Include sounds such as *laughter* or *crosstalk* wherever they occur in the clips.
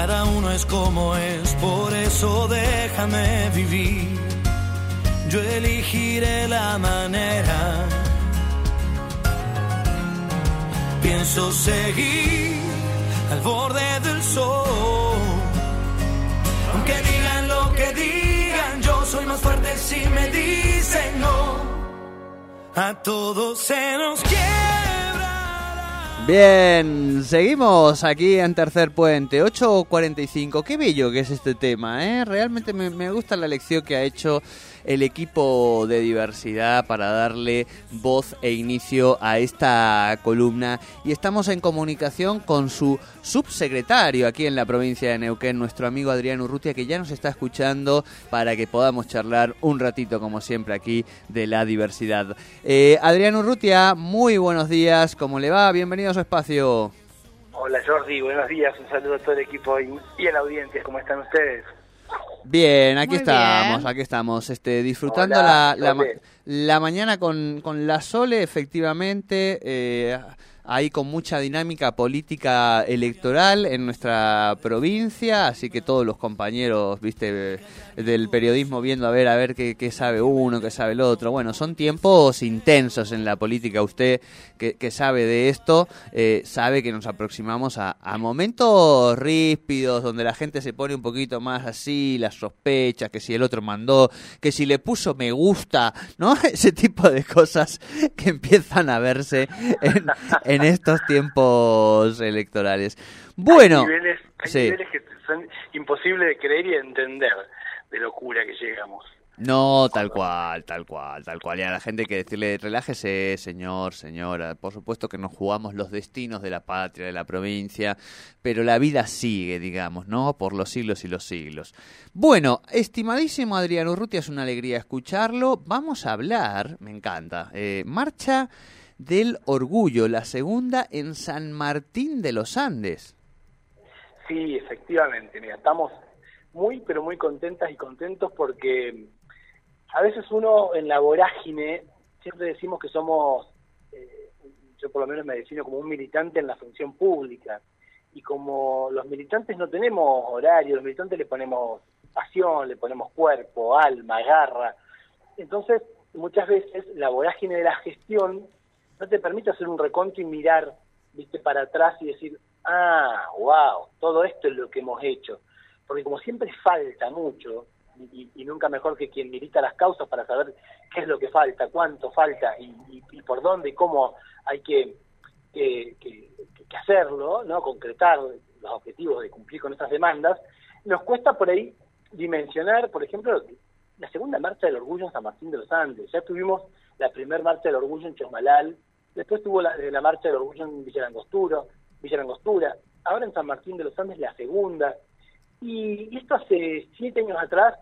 cada uno es como es, por eso déjame vivir. Yo elegiré la manera. Pienso seguir al borde del sol. Aunque digan lo que digan, yo soy más fuerte si me dicen no. A todos se nos quiere. Bien, seguimos aquí en Tercer Puente, 8.45. Qué bello que es este tema, ¿eh? Realmente me, me gusta la lección que ha hecho el equipo de diversidad para darle voz e inicio a esta columna y estamos en comunicación con su subsecretario aquí en la provincia de Neuquén, nuestro amigo Adrián Urrutia, que ya nos está escuchando para que podamos charlar un ratito, como siempre, aquí de la diversidad. Eh, Adrián Urrutia, muy buenos días, ¿cómo le va? Bienvenido a su espacio. Hola Jordi, buenos días, un saludo a todo el equipo y, y a la audiencia, ¿cómo están ustedes? Bien, aquí estamos, aquí estamos, este, disfrutando la, la, la, mañana con, con la Sole, efectivamente, eh, ahí con mucha dinámica política electoral en nuestra provincia, así que todos los compañeros, viste, del periodismo viendo a ver a ver qué, sabe uno, qué sabe el otro. Bueno, son tiempos intensos en la política. Usted que, sabe de esto, eh, sabe que nos aproximamos a, a, momentos ríspidos, donde la gente se pone un poquito más así, las sospechas, que si el otro mandó, que si le puso me gusta, ¿no? *laughs* Ese tipo de cosas que empiezan a verse en, en estos tiempos electorales. Bueno, hay niveles, hay sí. niveles que son imposibles de creer y entender de locura que llegamos. No, tal cual, tal cual, tal cual. Y a la gente hay que decirle, relájese, señor, señora. Por supuesto que nos jugamos los destinos de la patria, de la provincia, pero la vida sigue, digamos, ¿no? Por los siglos y los siglos. Bueno, estimadísimo Adrián Urrutia, es una alegría escucharlo. Vamos a hablar, me encanta, eh, marcha del orgullo, la segunda en San Martín de los Andes. Sí, efectivamente, mira, estamos muy, pero muy contentas y contentos porque a veces uno en la vorágine, siempre decimos que somos, eh, yo por lo menos me defino como un militante en la función pública, y como los militantes no tenemos horario, los militantes le ponemos pasión, le ponemos cuerpo, alma, garra, entonces muchas veces la vorágine de la gestión no te permite hacer un reconto y mirar, viste, para atrás y decir, ah, wow, todo esto es lo que hemos hecho porque como siempre falta mucho, y, nunca mejor que quien milita las causas para saber qué es lo que falta, cuánto falta y, por dónde y cómo hay que, que, que, que, hacerlo, no concretar los objetivos de cumplir con estas demandas, nos cuesta por ahí dimensionar, por ejemplo, la segunda marcha del orgullo en San Martín de los Andes. Ya tuvimos la primera marcha del orgullo en Chosmalal, después tuvo la, la marcha del orgullo en Villarangostura, Villarangostura, ahora en San Martín de los Andes la segunda, y esto hace siete años atrás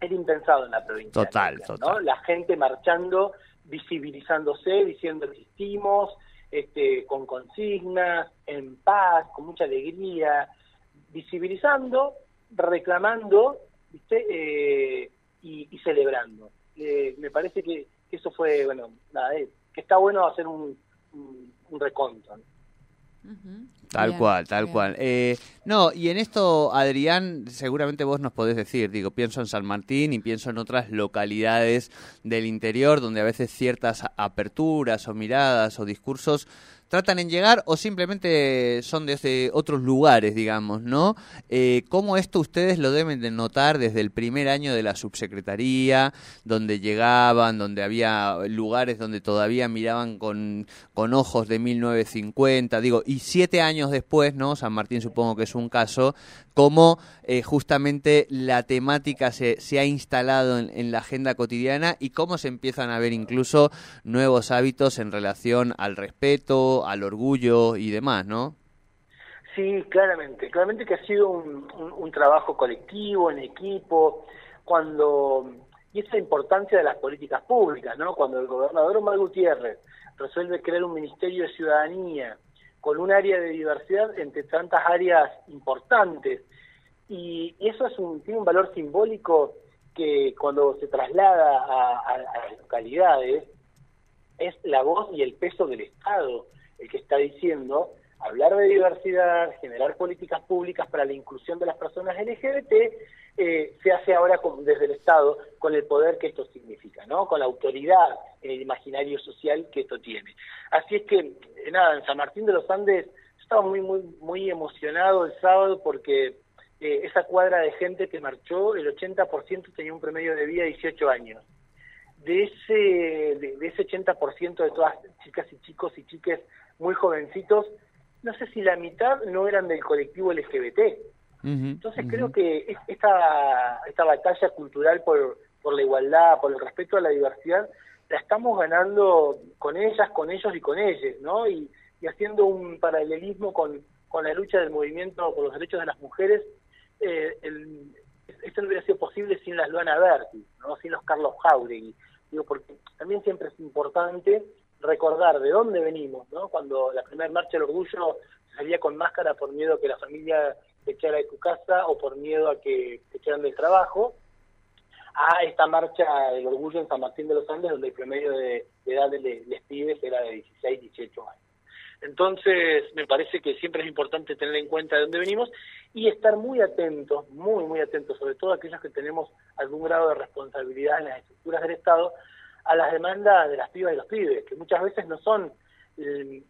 era impensado en la provincia. Total, total. La gente marchando, visibilizándose, diciendo existimos, este, con consignas, en paz, con mucha alegría, visibilizando, reclamando ¿viste? Eh, y, y, celebrando. Eh, me parece que, eso fue, bueno, nada, eh, que está bueno hacer un, un, un reconto. ¿no? Uh -huh. Tal bien, cual, tal bien. cual. Eh, no, y en esto, Adrián, seguramente vos nos podés decir, digo, pienso en San Martín y pienso en otras localidades del interior donde a veces ciertas aperturas o miradas o discursos tratan en llegar o simplemente son desde otros lugares, digamos, ¿no? Eh, ¿Cómo esto ustedes lo deben de notar desde el primer año de la subsecretaría, donde llegaban, donde había lugares donde todavía miraban con, con ojos de 1950, digo, y siete años después, ¿no? San Martín supongo que es un caso, cómo eh, justamente la temática se, se ha instalado en, en la agenda cotidiana y cómo se empiezan a ver incluso nuevos hábitos en relación al respeto, al orgullo y demás, ¿no? Sí, claramente, claramente que ha sido un, trabajo colectivo, en equipo, cuando, y esa importancia de las políticas públicas, ¿no? Cuando el gobernador Omar Gutiérrez resuelve crear un ministerio de ciudadanía con un área de diversidad entre tantas áreas importantes, y, eso es un, tiene un valor simbólico que cuando se traslada a, las localidades es la voz y el peso del Estado el que está diciendo hablar de diversidad, generar políticas públicas para la inclusión de las personas LGBT, eh, se hace ahora desde el Estado con el poder que esto significa, ¿no? Con la autoridad en el imaginario social que esto tiene. Así es que, eh, nada, en San Martín de los Andes estaba muy, muy, muy emocionado el sábado porque eh, esa cuadra de gente que marchó, el 80% tenía un promedio de vida de 18 años. De ese, de, ese 80% de todas chicas y chicos y chiques muy jovencitos, no sé si la mitad no eran del colectivo LGBT. Entonces creo que esta, esta batalla cultural por, por la igualdad, por el respeto a la diversidad, la estamos ganando con ellas, con ellos y con ellas, ¿no? Y, y haciendo un paralelismo con, con la lucha del movimiento por los derechos de las mujeres, eh, el, esto no hubiera sido posible sin las Luana Berti, ¿no? sin los Carlos Jauregui. Digo, porque también siempre es importante recordar de dónde venimos, ¿no? Cuando la primera marcha del orgullo salía con máscara por miedo a que la familia te echara de tu casa o por miedo a que te echaran del trabajo, a esta marcha del orgullo en San Martín de los Andes, donde el promedio de, edad de les pibes era de 16, 18 años. Entonces, me parece que siempre es importante tener en cuenta de dónde venimos y estar muy atentos, muy, muy atentos, sobre todo aquellos que tenemos algún grado de responsabilidad en las estructuras del Estado, a las demandas de las pibas y los pibes, que muchas veces no son, eh,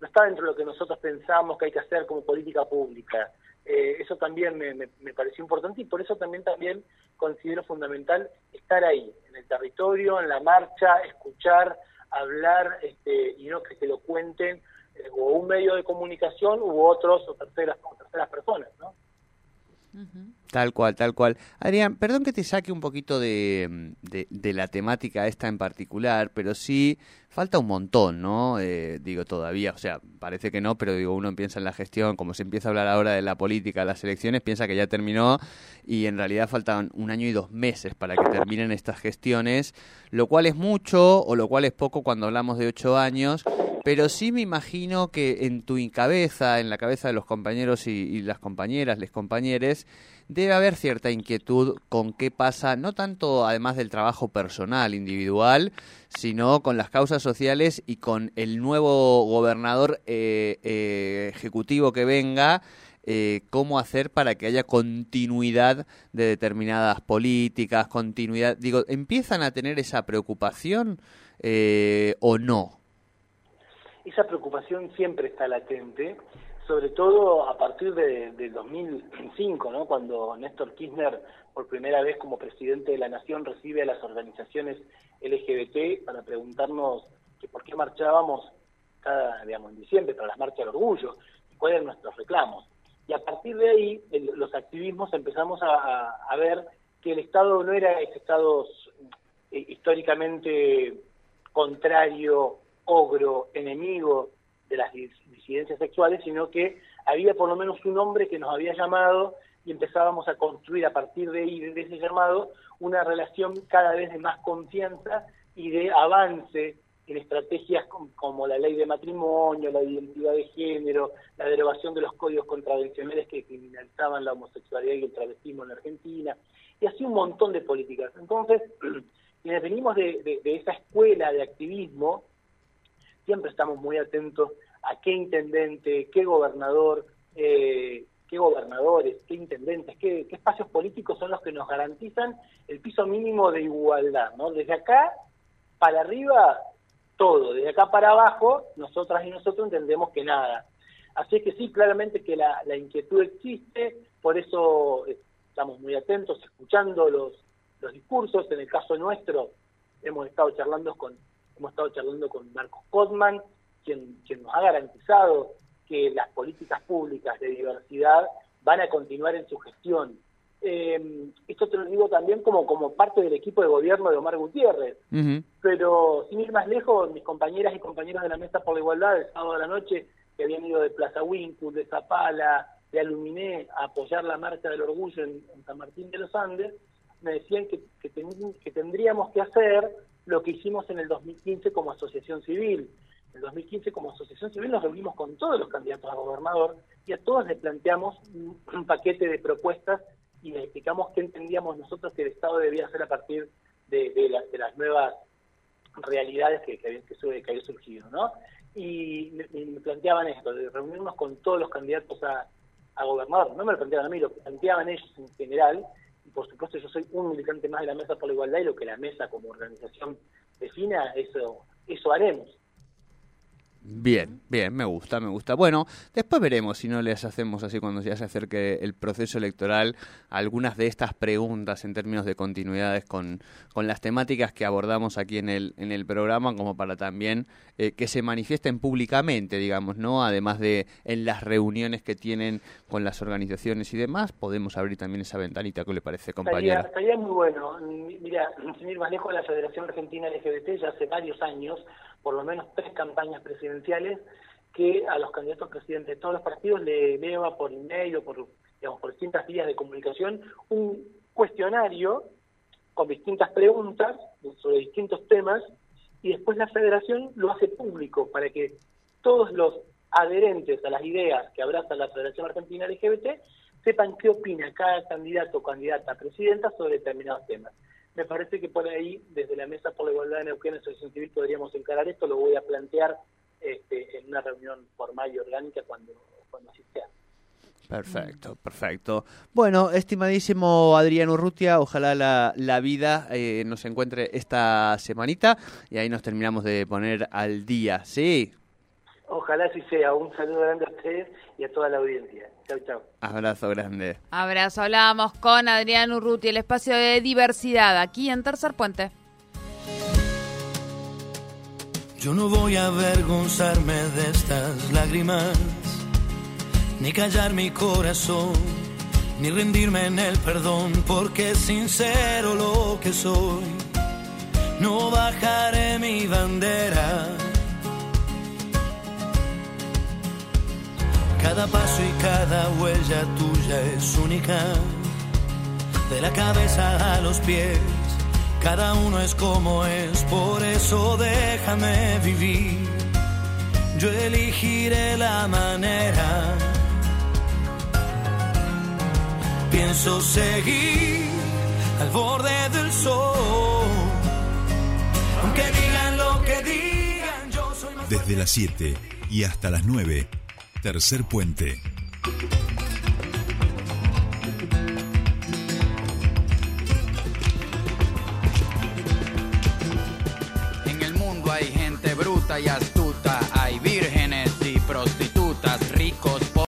no está dentro de lo que nosotros pensamos que hay que hacer como política pública. Eh, eso también me, me, me, pareció importante y por eso también también considero fundamental estar ahí, en el territorio, en la marcha, escuchar, hablar este, y no que te lo cuenten eh, o un medio de comunicación u otros o terceras, o terceras personas, ¿no? Tal cual, tal cual. Adrián, perdón que te saque un poquito de, de, la temática esta en particular, pero sí falta un montón, ¿no? Eh, digo, todavía, o sea, parece que no, pero digo, uno piensa en la gestión, como se empieza a hablar ahora de la política, las elecciones, piensa que ya terminó y en realidad faltan un año y dos meses para que terminen estas gestiones, lo cual es mucho o lo cual es poco cuando hablamos de ocho años pero sí me imagino que en tu cabeza, en la cabeza de los compañeros y, las compañeras, les compañeres, debe haber cierta inquietud con qué pasa, no tanto además del trabajo personal, individual, sino con las causas sociales y con el nuevo gobernador eh, eh, ejecutivo que venga. Eh, cómo hacer para que haya continuidad de determinadas políticas, continuidad, digo, ¿empiezan a tener esa preocupación o no? Esa preocupación siempre está latente, sobre todo a partir de, 2005, ¿no? cuando Néstor Kirchner, por primera vez como presidente de la Nación, recibe a las organizaciones LGBT para preguntarnos que por qué marchábamos cada, digamos, en diciembre para las marchas del orgullo, cuáles eran nuestros reclamos. Y a partir de ahí, los activismos empezamos a, a ver que el Estado no era ese Estado eh, históricamente contrario ogro, enemigo de las disidencias sexuales, sino que había por lo menos un hombre que nos había llamado y empezábamos a construir a partir de ahí, de ese llamado, una relación cada vez de más confianza y de avance en estrategias como la ley de matrimonio, la identidad de género, la derogación de los códigos contravencionales que criminalizaban la homosexualidad y el travestismo en Argentina, y así un montón de políticas. Entonces, *clears throat* quienes venimos de esa escuela de activismo, siempre estamos muy atentos a qué intendente, qué gobernador, eh, qué gobernadores, qué intendentes, qué, espacios políticos son los que nos garantizan el piso mínimo de igualdad, ¿no? Desde acá para arriba, todo, desde acá para abajo, nosotras y nosotros entendemos que nada. Así que sí, claramente que la, inquietud existe, por eso estamos muy atentos, escuchando los discursos, en el caso nuestro, hemos estado charlando con hemos estado charlando con Marcos Kotman, quien, quien nos ha garantizado que las políticas públicas de diversidad van a continuar en su gestión. Eh, esto te lo digo también como, como parte del equipo de gobierno de Omar Gutiérrez, pero sin ir más lejos, mis compañeras y compañeros de la Mesa por la Igualdad el sábado de la noche, que habían ido de Plaza Wincul, de Zapala, de Aluminé, a apoyar la marcha del orgullo en, San Martín de los Andes, me decían que, que, tendríamos que hacer lo que hicimos en el 2015 como asociación civil. En el 2015 como asociación civil nos reunimos con todos los candidatos a gobernador y a todos les planteamos un, paquete de propuestas y les explicamos qué entendíamos nosotros que el Estado debía hacer a partir de, las nuevas realidades que, que, que, había surgido, ¿no? Y me, planteaban esto, de reunirnos con todos los candidatos a, a gobernador. No me lo planteaban a mí, lo planteaban ellos en general por supuesto yo soy un militante más de la Mesa por la Igualdad y lo que la Mesa como organización defina, eso, eso haremos. Bien, bien, me gusta, me gusta. Bueno, después veremos si no les hacemos así cuando ya se acerque el proceso electoral algunas de estas preguntas en términos de continuidades con, con las temáticas que abordamos aquí en el, en el programa, como para también eh, que se manifiesten públicamente, digamos, ¿no? Además de en las reuniones que tienen con las organizaciones y demás, podemos abrir también esa ventanita, ¿qué le parece, compañera? Estaría, muy bueno. Mira, sin ir más lejos, la Federación Argentina LGBT ya hace varios años por lo menos tres campañas presidenciales que a los candidatos presidentes de todos los partidos le eleva por email o por, digamos, por distintas vías de comunicación un cuestionario con distintas preguntas sobre distintos temas y después la federación lo hace público para que todos los adherentes a las ideas que abraza la Federación Argentina LGBT sepan qué opina cada candidato o candidata a presidenta sobre determinados temas me parece que por ahí, desde la Mesa por la Igualdad de Neuquén y Asociación Civil, podríamos encarar esto. Lo voy a plantear este, en una reunión formal y orgánica cuando, cuando así sea. Perfecto, perfecto. Bueno, estimadísimo Adrián Urrutia, ojalá la, la vida eh, nos encuentre esta semanita y ahí nos terminamos de poner al día, ¿sí? Ojalá así sea. Un saludo grande a ustedes y a toda la audiencia. Chao, chao. Abrazo grande. Abrazo. Hablábamos con Adrián Urruti, el espacio de diversidad aquí en Tercer Puente. Yo no voy a avergonzarme de estas lágrimas, ni callar mi corazón, ni rendirme en el perdón, porque es sincero lo que soy. No bajaré mi bandera Cada paso y cada huella tuya es única, de la cabeza a los pies, cada uno es como es, por eso déjame vivir. Yo elegiré la manera. Pienso seguir al borde del sol, aunque digan lo que digan, yo soy más Desde las 7 y hasta las 9 Tercer puente. En el mundo hay gente bruta y astuta